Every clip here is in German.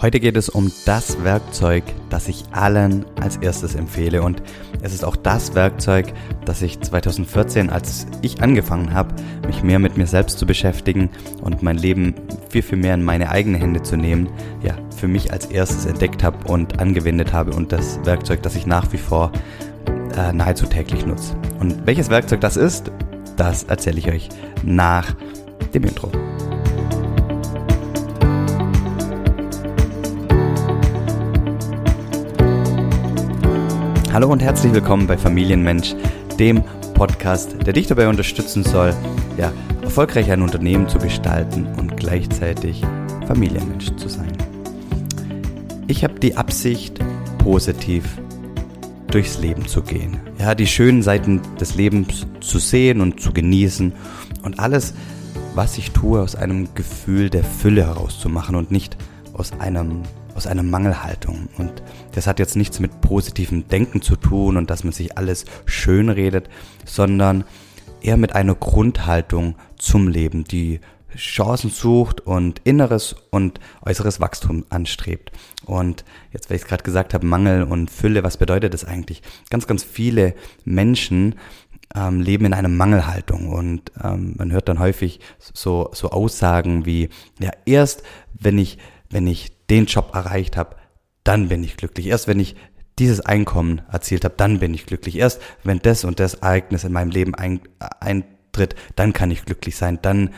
Heute geht es um das Werkzeug, das ich allen als erstes empfehle. Und es ist auch das Werkzeug, das ich 2014, als ich angefangen habe, mich mehr mit mir selbst zu beschäftigen und mein Leben viel, viel mehr in meine eigenen Hände zu nehmen, ja, für mich als erstes entdeckt habe und angewendet habe. Und das Werkzeug, das ich nach wie vor äh, nahezu täglich nutze. Und welches Werkzeug das ist, das erzähle ich euch nach dem Intro. Hallo und herzlich willkommen bei Familienmensch, dem Podcast, der dich dabei unterstützen soll, ja, erfolgreich ein Unternehmen zu gestalten und gleichzeitig Familienmensch zu sein. Ich habe die Absicht, positiv durchs Leben zu gehen. Ja, die schönen Seiten des Lebens zu sehen und zu genießen und alles, was ich tue, aus einem Gefühl der Fülle herauszumachen und nicht aus einem aus einer Mangelhaltung. Und das hat jetzt nichts mit positivem Denken zu tun und dass man sich alles schön redet, sondern eher mit einer Grundhaltung zum Leben, die Chancen sucht und inneres und äußeres Wachstum anstrebt. Und jetzt, weil ich es gerade gesagt habe, Mangel und Fülle, was bedeutet das eigentlich? Ganz, ganz viele Menschen ähm, leben in einer Mangelhaltung und ähm, man hört dann häufig so, so Aussagen wie, ja, erst wenn ich, wenn ich den Job erreicht habe, dann bin ich glücklich. Erst wenn ich dieses Einkommen erzielt habe, dann bin ich glücklich. Erst wenn das und das Ereignis in meinem Leben ein, eintritt, dann kann ich glücklich sein. Dann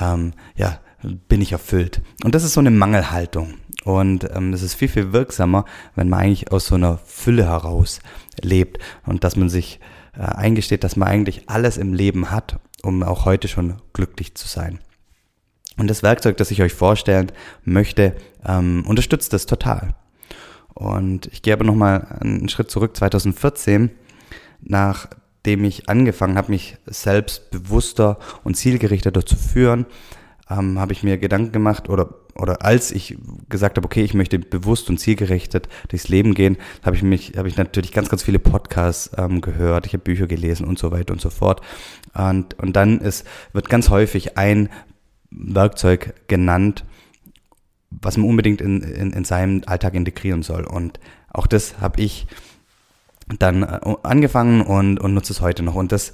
ähm, ja, bin ich erfüllt. Und das ist so eine Mangelhaltung. Und ähm, es ist viel, viel wirksamer, wenn man eigentlich aus so einer Fülle heraus lebt und dass man sich äh, eingesteht, dass man eigentlich alles im Leben hat, um auch heute schon glücklich zu sein. Und das Werkzeug, das ich euch vorstellen möchte, ähm, unterstützt das total. Und ich gehe aber nochmal einen Schritt zurück, 2014, nachdem ich angefangen habe, mich selbst bewusster und zielgerichteter zu führen, ähm, habe ich mir Gedanken gemacht oder oder als ich gesagt habe, okay, ich möchte bewusst und zielgerichtet durchs Leben gehen, habe ich mich, habe ich natürlich ganz, ganz viele Podcasts ähm, gehört, ich habe Bücher gelesen und so weiter und so fort. Und, und dann ist, wird ganz häufig ein Werkzeug genannt, was man unbedingt in, in, in seinem Alltag integrieren soll. Und auch das habe ich dann äh, angefangen und, und nutze es heute noch. Und das,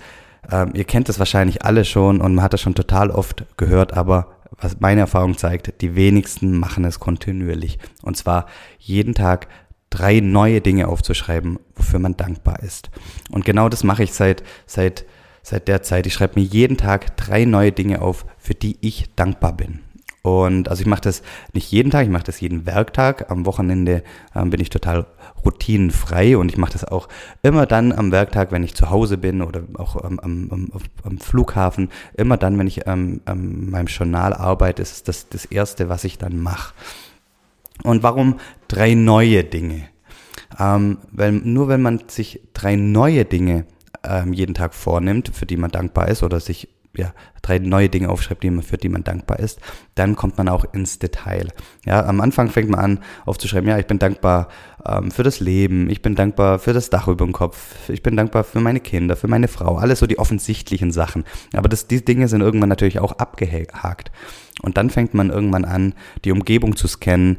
äh, ihr kennt das wahrscheinlich alle schon und man hat das schon total oft gehört, aber was meine Erfahrung zeigt, die wenigsten machen es kontinuierlich. Und zwar jeden Tag drei neue Dinge aufzuschreiben, wofür man dankbar ist. Und genau das mache ich seit, seit seit der Zeit. Ich schreibe mir jeden Tag drei neue Dinge auf, für die ich dankbar bin. Und also ich mache das nicht jeden Tag, ich mache das jeden Werktag. Am Wochenende ähm, bin ich total routinenfrei und ich mache das auch immer dann am Werktag, wenn ich zu Hause bin oder auch am, am, am Flughafen. Immer dann, wenn ich ähm, an meinem Journal arbeite, ist das das Erste, was ich dann mache. Und warum drei neue Dinge? Ähm, weil nur wenn man sich drei neue Dinge ähm, jeden Tag vornimmt, für die man dankbar ist oder sich ja, drei neue Dinge aufschreibt, die man, für die man dankbar ist, dann kommt man auch ins Detail. Ja, am Anfang fängt man an aufzuschreiben, ja, ich bin dankbar ähm, für das Leben, ich bin dankbar für das Dach über dem Kopf, ich bin dankbar für meine Kinder, für meine Frau, alles so die offensichtlichen Sachen. Aber das, die Dinge sind irgendwann natürlich auch abgehakt. Und dann fängt man irgendwann an, die Umgebung zu scannen,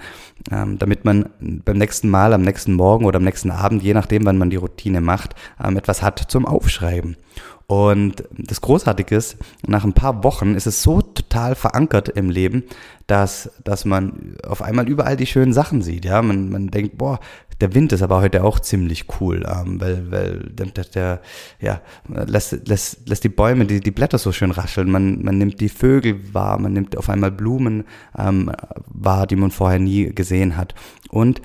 ähm, damit man beim nächsten Mal, am nächsten Morgen oder am nächsten Abend, je nachdem, wann man die Routine macht, ähm, etwas hat zum Aufschreiben. Und das Großartige ist, nach ein paar Wochen ist es so total verankert im Leben, dass, dass man auf einmal überall die schönen Sachen sieht. Ja, man, man denkt, boah, der Wind ist aber heute auch ziemlich cool, ähm, weil, weil der, der, der ja, lässt, lässt, lässt die Bäume, die, die Blätter so schön rascheln. Man, man nimmt die Vögel wahr, man nimmt auf einmal Blumen ähm, wahr, die man vorher nie gesehen hat. Und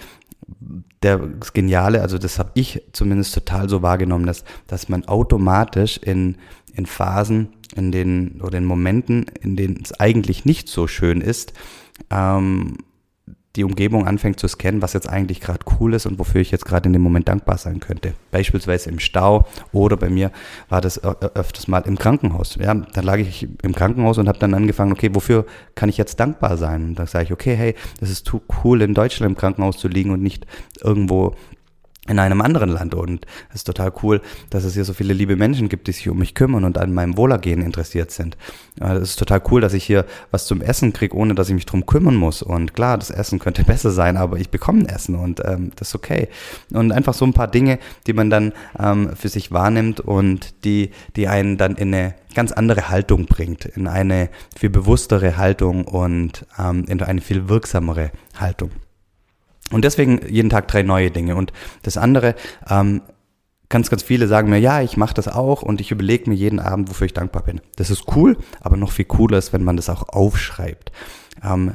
der, Geniale, also das habe ich zumindest total so wahrgenommen, dass, dass man automatisch in, in Phasen, in den oder in Momenten, in denen es eigentlich nicht so schön ist, ähm, die Umgebung anfängt zu scannen, was jetzt eigentlich gerade cool ist und wofür ich jetzt gerade in dem Moment dankbar sein könnte. Beispielsweise im Stau oder bei mir war das öfters mal im Krankenhaus. Ja, dann lag ich im Krankenhaus und habe dann angefangen, okay, wofür kann ich jetzt dankbar sein? Und dann sage ich, okay, hey, das ist cool in Deutschland im Krankenhaus zu liegen und nicht irgendwo in einem anderen Land und es ist total cool, dass es hier so viele liebe Menschen gibt, die sich um mich kümmern und an meinem Wohlergehen interessiert sind. Es ist total cool, dass ich hier was zum Essen kriege, ohne dass ich mich drum kümmern muss. Und klar, das Essen könnte besser sein, aber ich bekomme ein Essen und ähm, das ist okay. Und einfach so ein paar Dinge, die man dann ähm, für sich wahrnimmt und die, die einen dann in eine ganz andere Haltung bringt, in eine viel bewusstere Haltung und ähm, in eine viel wirksamere Haltung. Und deswegen jeden Tag drei neue Dinge. Und das andere, ähm, ganz, ganz viele sagen mir, ja, ich mache das auch und ich überlege mir jeden Abend, wofür ich dankbar bin. Das ist cool, aber noch viel cooler ist, wenn man das auch aufschreibt. Ähm,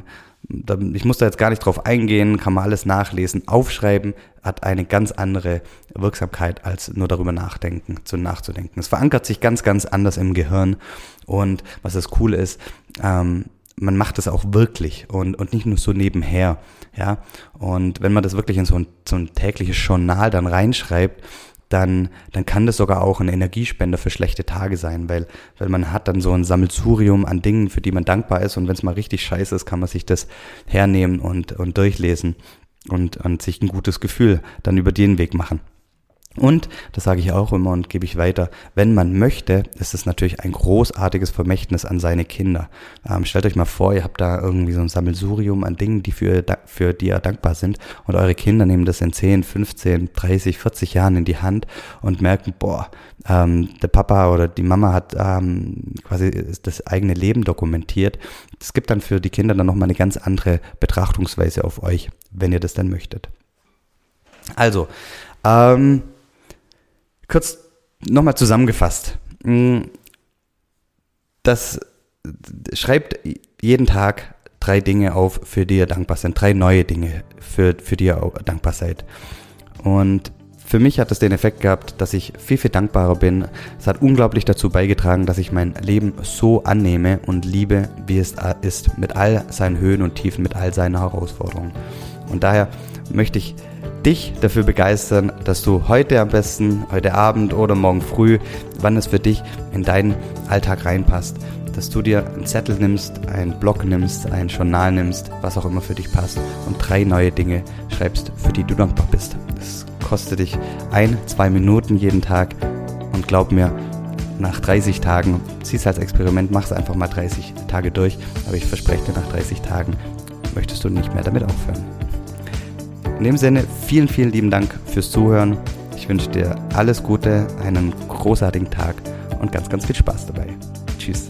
ich muss da jetzt gar nicht drauf eingehen, kann man alles nachlesen. Aufschreiben hat eine ganz andere Wirksamkeit als nur darüber nachdenken, zu nachzudenken. Es verankert sich ganz, ganz anders im Gehirn. Und was das Coole ist, ähm, man macht es auch wirklich und, und nicht nur so nebenher. Ja, und wenn man das wirklich in so ein, so ein tägliches Journal dann reinschreibt, dann, dann kann das sogar auch ein Energiespender für schlechte Tage sein, weil, weil man hat dann so ein Sammelsurium an Dingen, für die man dankbar ist und wenn es mal richtig scheiße ist, kann man sich das hernehmen und, und durchlesen und, und sich ein gutes Gefühl dann über den Weg machen. Und, das sage ich auch immer und gebe ich weiter, wenn man möchte, ist es natürlich ein großartiges Vermächtnis an seine Kinder. Ähm, stellt euch mal vor, ihr habt da irgendwie so ein Sammelsurium an Dingen, die für, für die ihr dankbar sind und eure Kinder nehmen das in 10, 15, 30, 40 Jahren in die Hand und merken, boah, ähm, der Papa oder die Mama hat ähm, quasi das eigene Leben dokumentiert. Das gibt dann für die Kinder dann nochmal eine ganz andere Betrachtungsweise auf euch, wenn ihr das dann möchtet. Also, ähm, kurz nochmal zusammengefasst. Mm, das schreibt jeden Tag drei Dinge auf, für die ihr dankbar seid. Drei neue Dinge, für, für die ihr dankbar seid. Und für mich hat es den Effekt gehabt, dass ich viel, viel dankbarer bin. Es hat unglaublich dazu beigetragen, dass ich mein Leben so annehme und liebe, wie es ist, mit all seinen Höhen und Tiefen, mit all seinen Herausforderungen. Und daher möchte ich dich dafür begeistern, dass du heute am besten, heute Abend oder morgen früh, wann es für dich in deinen Alltag reinpasst, dass du dir einen Zettel nimmst, einen Block nimmst, ein Journal nimmst, was auch immer für dich passt und drei neue Dinge schreibst, für die du dankbar bist. Das kostet dich ein, zwei Minuten jeden Tag und glaub mir, nach 30 Tagen, zieh es als Experiment, mach es einfach mal 30 Tage durch, aber ich verspreche dir, nach 30 Tagen möchtest du nicht mehr damit aufhören. In dem Sinne, vielen, vielen lieben Dank fürs Zuhören. Ich wünsche dir alles Gute, einen großartigen Tag und ganz, ganz viel Spaß dabei. Tschüss.